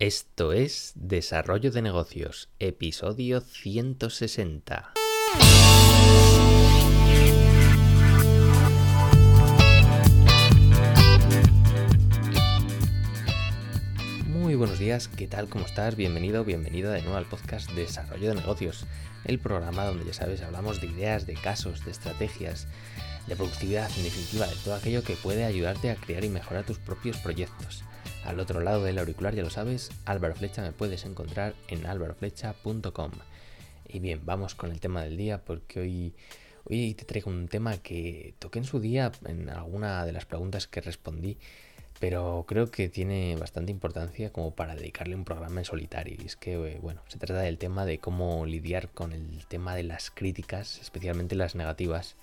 Esto es Desarrollo de Negocios, episodio 160. Muy buenos días, ¿qué tal? ¿Cómo estás? Bienvenido, bienvenida de nuevo al podcast Desarrollo de Negocios, el programa donde ya sabes, hablamos de ideas, de casos, de estrategias, de productividad, en definitiva, de todo aquello que puede ayudarte a crear y mejorar tus propios proyectos. Al otro lado del auricular, ya lo sabes, Álvaro Flecha me puedes encontrar en álvaroflecha.com. Y bien, vamos con el tema del día porque hoy, hoy te traigo un tema que toqué en su día en alguna de las preguntas que respondí, pero creo que tiene bastante importancia como para dedicarle un programa en solitario. Y es que, eh, bueno, se trata del tema de cómo lidiar con el tema de las críticas, especialmente las negativas.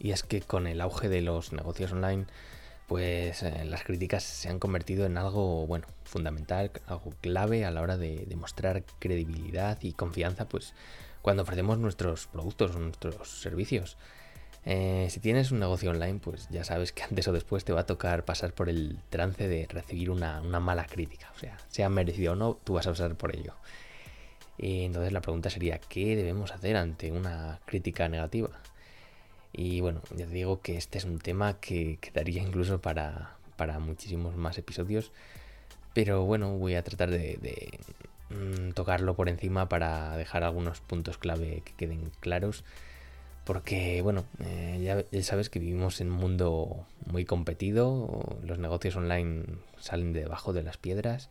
Y es que con el auge de los negocios online, pues eh, las críticas se han convertido en algo, bueno, fundamental, algo clave a la hora de demostrar credibilidad y confianza, pues cuando ofrecemos nuestros productos o nuestros servicios. Eh, si tienes un negocio online, pues ya sabes que antes o después te va a tocar pasar por el trance de recibir una, mala crítica. O sea, sea merecido o no, tú vas a pasar por ello. Entonces la pregunta sería, ¿qué debemos hacer ante una crítica negativa? Y bueno, ya te digo que este es un tema que quedaría incluso para, para muchísimos más episodios. Pero bueno, voy a tratar de, mm, tocarlo por encima para dejar algunos puntos clave que queden claros. Porque bueno, eh, ya, sabes que vivimos en un mundo muy competido, los negocios online salen de debajo de las piedras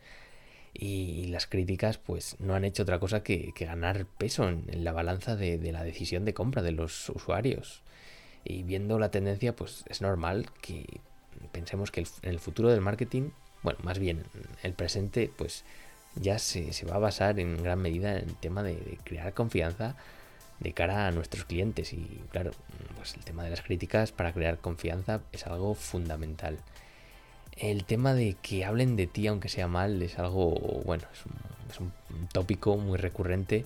y las críticas pues no han hecho otra cosa que, ganar peso en, la balanza de, la decisión de compra de los usuarios. Y viendo la tendencia, pues es normal que pensemos que el, el futuro del marketing, bueno, más bien el presente, pues ya se, se va a basar en gran medida en el tema de, crear confianza de cara a nuestros clientes. Y claro, pues el tema de las críticas para crear confianza es algo fundamental. El tema de que hablen de ti aunque sea mal es algo, bueno, es un tópico muy recurrente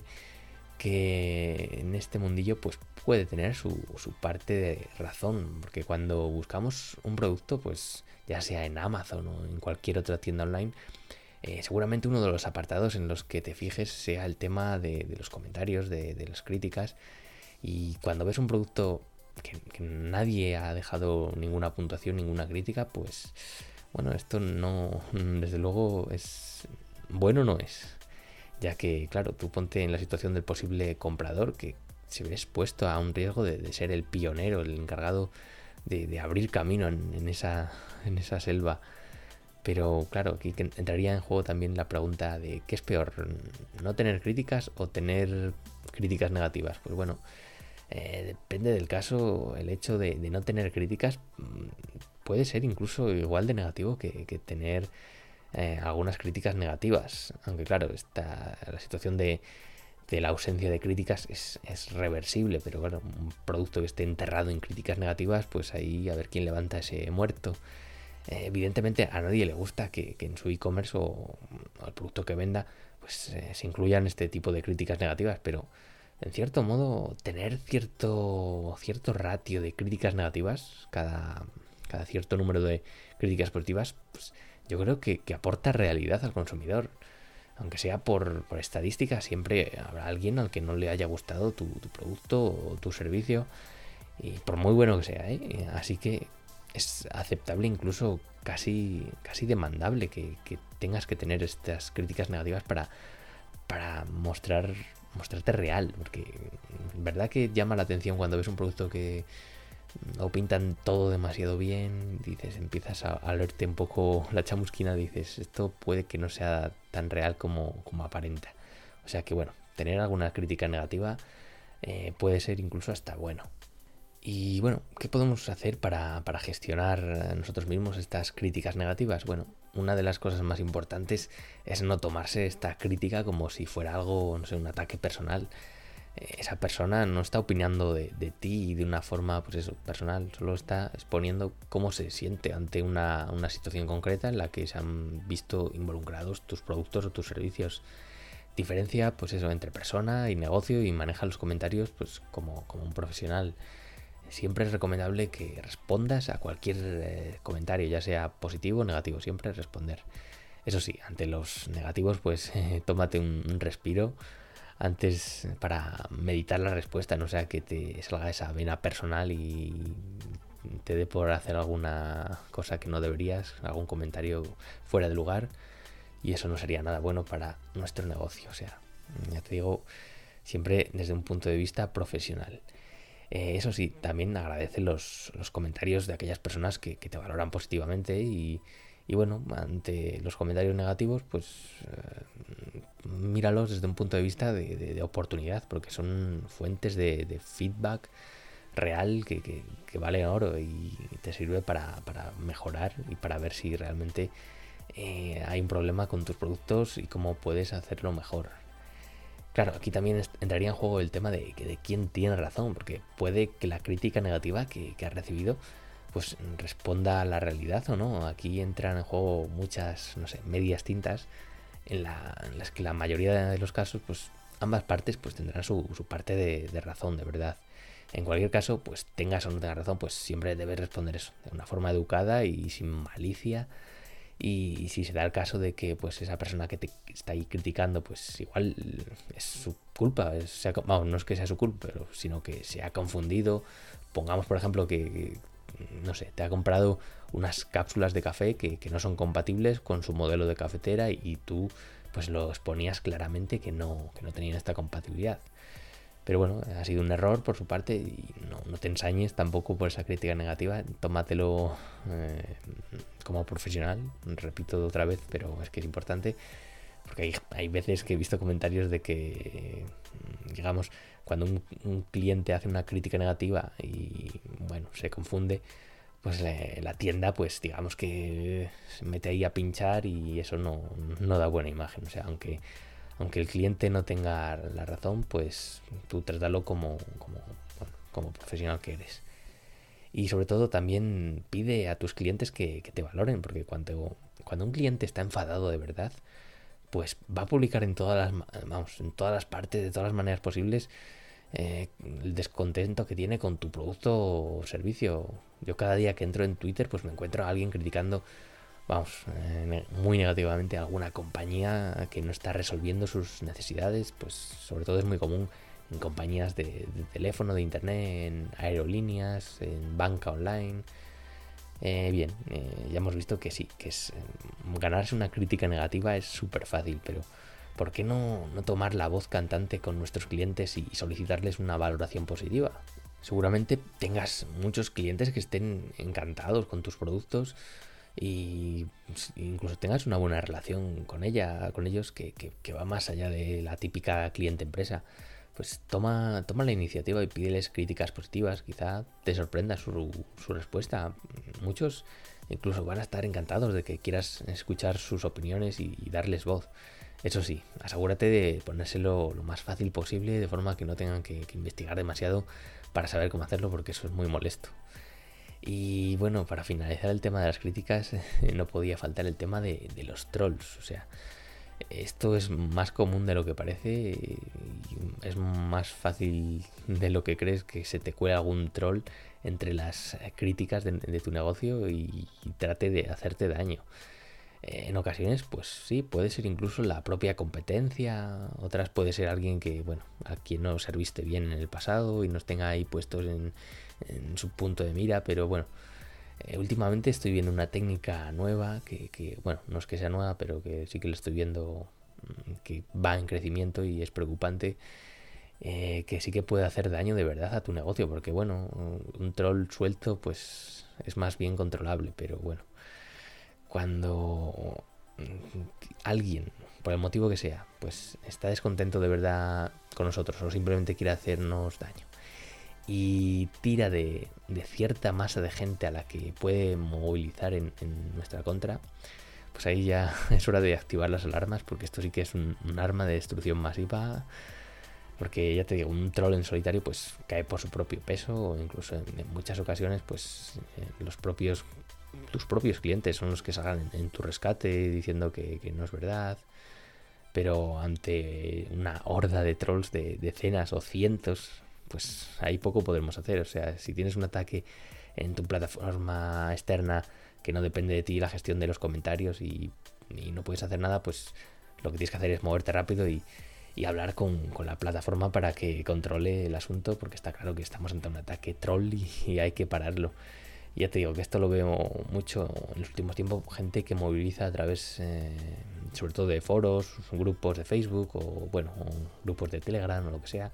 que en este mundillo pues puede tener su, su, parte de razón, porque cuando buscamos un producto, pues ya sea en Amazon o en cualquier otra tienda online, eh, seguramente uno de los apartados en los que te fijes sea el tema de, los comentarios, de, de, las críticas, y cuando ves un producto que, que, nadie ha dejado ninguna puntuación, ninguna crítica, pues bueno, esto no, desde luego es bueno no es ya que, claro, tú ponte en la situación del posible comprador que se ve expuesto a un riesgo de, ser el pionero, el encargado de, abrir camino en, esa, en esa selva. Pero claro, aquí entraría en juego también la pregunta de ¿qué es peor? ¿No tener críticas o tener críticas negativas? Pues bueno, eh, depende del caso, el hecho de, no tener críticas mm, puede ser incluso igual de negativo que tener eh, algunas críticas negativas. Aunque claro, esta, la situación de, la ausencia de críticas es, reversible, pero bueno, un producto que esté enterrado en críticas negativas, pues ahí a ver quién levanta ese muerto. Eh, evidentemente a nadie le gusta que, en su e-commerce o, o, el producto que venda pues eh, se incluyan este tipo de críticas negativas, pero en cierto modo tener cierto, cierto ratio de críticas negativas, cada, cada cierto número de críticas positivas, pues yo creo que, que aporta realidad al consumidor. Aunque sea por, por, estadística, siempre habrá alguien al que no le haya gustado tu, producto o tu servicio. Y por muy bueno que sea, ¿eh? Así que es aceptable, incluso casi, casi demandable que, que tengas que tener estas críticas negativas para, para mostrar, mostrarte real. Porque verdad que llama la atención cuando ves un producto que o pintan todo demasiado bien, dices, empiezas a, a leerte un poco la chamusquina, dices, esto puede que no sea tan real como, como aparenta. O sea que bueno, tener alguna crítica negativa eh, puede ser incluso hasta bueno. Y bueno, ¿qué podemos hacer para, para gestionar nosotros mismos estas críticas negativas? Bueno, una de las cosas más importantes es no tomarse esta crítica como si fuera algo, no sé, un ataque personal esa persona no está opinando de, de, ti de una forma, pues eso, personal, solo está exponiendo cómo se siente ante una, una, situación concreta en la que se han visto involucrados tus productos o tus servicios. Diferencia, pues eso, entre persona y negocio y maneja los comentarios, pues como, como un profesional. Siempre es recomendable que respondas a cualquier eh, comentario, ya sea positivo o negativo, siempre responder. Eso sí, ante los negativos, pues tómate un, respiro antes para meditar la respuesta, no sea que te salga esa vena personal y te dé por hacer alguna cosa que no deberías, algún comentario fuera de lugar y eso no sería nada bueno para nuestro negocio. O sea, ya te digo, siempre desde un punto de vista profesional. Eh, eso sí, también agradece los, comentarios de aquellas personas que, te valoran positivamente y, bueno, ante los comentarios negativos, pues eh, míralos desde un punto de vista de, oportunidad, porque son fuentes de, feedback real que, vale oro y te sirve para, mejorar y para ver si realmente eh, hay un problema con tus productos y cómo puedes hacerlo mejor. Claro, aquí también entraría en juego el tema de, de quién tiene razón, porque puede que la crítica negativa que, que has recibido pues responda a la realidad o no. Aquí entran en juego muchas, no sé, medias tintas en, las que la mayoría de los casos, pues ambas partes pues tendrán su, parte de, razón, de verdad. En cualquier caso, pues tengas o no tengas razón, pues siempre debes responder eso, de una forma educada y sin malicia y si se da el caso de que pues esa persona que te está ahí criticando pues igual es su culpa no es que sea su culpa pero sino que se ha confundido pongamos por ejemplo que, no sé te ha comprado unas cápsulas de café que, no son compatibles con su modelo de cafetera y, tú pues lo exponías claramente que no que no tenían esta compatibilidad pero bueno, ha sido un error por su parte y no, te ensañes tampoco por esa crítica negativa. Tómatelo eh, como profesional, repito otra vez, pero es que es importante. Porque hay, veces que he visto comentarios de que, digamos, cuando un, cliente hace una crítica negativa y, bueno, se confunde, pues la tienda, pues digamos que se mete ahí a pinchar y eso no, no da buena imagen. O sea, aunque aunque el cliente no tenga la razón, pues tú trátalo como, como, profesional que eres. Y sobre todo también pide a tus clientes que, te valoren, porque cuando, cuando un cliente está enfadado de verdad, pues va a publicar en todas las, vamos, en todas las partes, de todas las maneras posibles, eh, el descontento que tiene con tu producto o servicio. Yo cada día que entro en Twitter, pues me encuentro a alguien criticando vamos, eh, muy negativamente a alguna compañía que no está resolviendo sus necesidades, pues sobre todo es muy común en compañías de, teléfono, de internet, en aerolíneas, en banca online. Eh, bien, eh, ya hemos visto que sí, que es ganarse una crítica negativa es súper fácil, pero ¿por qué no, no, tomar la voz cantante con nuestros clientes y solicitarles una valoración positiva? Seguramente tengas muchos clientes que estén encantados con tus productos y incluso tengas una buena relación con ella, con ellos, que, va más allá de la típica cliente empresa, pues toma, toma la iniciativa y pídeles críticas positivas, quizá te sorprenda su, respuesta. Muchos incluso van a estar encantados de que quieras escuchar sus opiniones y, darles voz. Eso sí, asegúrate de ponérselo lo más fácil posible, de forma que no tengan que investigar demasiado para saber cómo hacerlo, porque eso es muy molesto. Y bueno, para finalizar el tema de las críticas, no podía faltar el tema de, los trolls. O sea, esto es más común de lo que parece. Es más fácil de lo que crees que se te cuele algún troll entre las críticas de, tu negocio y, trate de hacerte daño. En ocasiones, pues sí, puede ser incluso la propia competencia, otras puede ser alguien que, bueno, a quien no serviste bien en el pasado y nos tenga ahí puestos en, en su punto de mira, pero bueno, eh, últimamente estoy viendo una técnica nueva que, bueno, no es que sea nueva, pero que sí que lo estoy viendo mm, que va en crecimiento y es preocupante. Eh, que sí que puede hacer daño de verdad a tu negocio, porque bueno, un troll suelto pues es más bien controlable, pero bueno, cuando mm, alguien, por el motivo que sea, pues está descontento de verdad con nosotros o simplemente quiere hacernos daño, y tira de, cierta masa de gente a la que puede movilizar en, nuestra contra, pues ahí ya es hora de activar las alarmas porque esto sí que es un, arma de destrucción masiva. Porque ya te digo, un troll en solitario pues cae por su propio peso o incluso en, muchas ocasiones pues eh, los propios tus propios clientes son los que salgan en, tu rescate diciendo que, no es verdad. Pero ante una horda de trolls de decenas o cientos pues ahí poco podremos hacer. O sea, si tienes un ataque en tu plataforma externa que no depende de ti la gestión de los comentarios y no puedes hacer nada, pues lo que tienes que hacer es moverte rápido y, hablar con, la plataforma para que controle el asunto, porque está claro que estamos ante un ataque troll y, hay que pararlo. Ya te digo que esto lo veo mucho en los últimos tiempos, gente que moviliza a través, eh, sobre todo de foros, grupos de Facebook o, bueno, grupos de Telegram o lo que sea,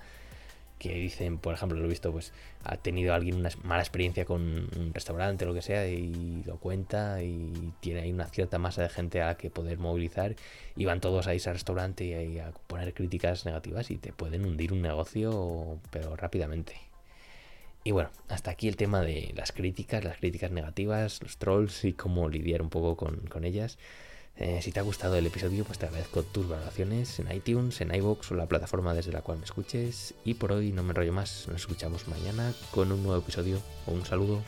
que dicen, por ejemplo, lo he visto, pues ha tenido alguien una mala experiencia con un restaurante o lo que sea y lo cuenta y tiene ahí una cierta masa de gente a la que poder movilizar y van todos a ese restaurante y a poner críticas negativas y te pueden hundir un negocio pero rápidamente. Y bueno, hasta aquí el tema de las críticas, las críticas negativas, los trolls y cómo lidiar un poco con, con ellas. Eh, si te ha gustado el episodio, pues te agradezco tus valoraciones en iTunes, en iVoox o la plataforma desde la cual me escuches. Y por hoy no me enrollo más, nos escuchamos mañana con un nuevo episodio. Un saludo.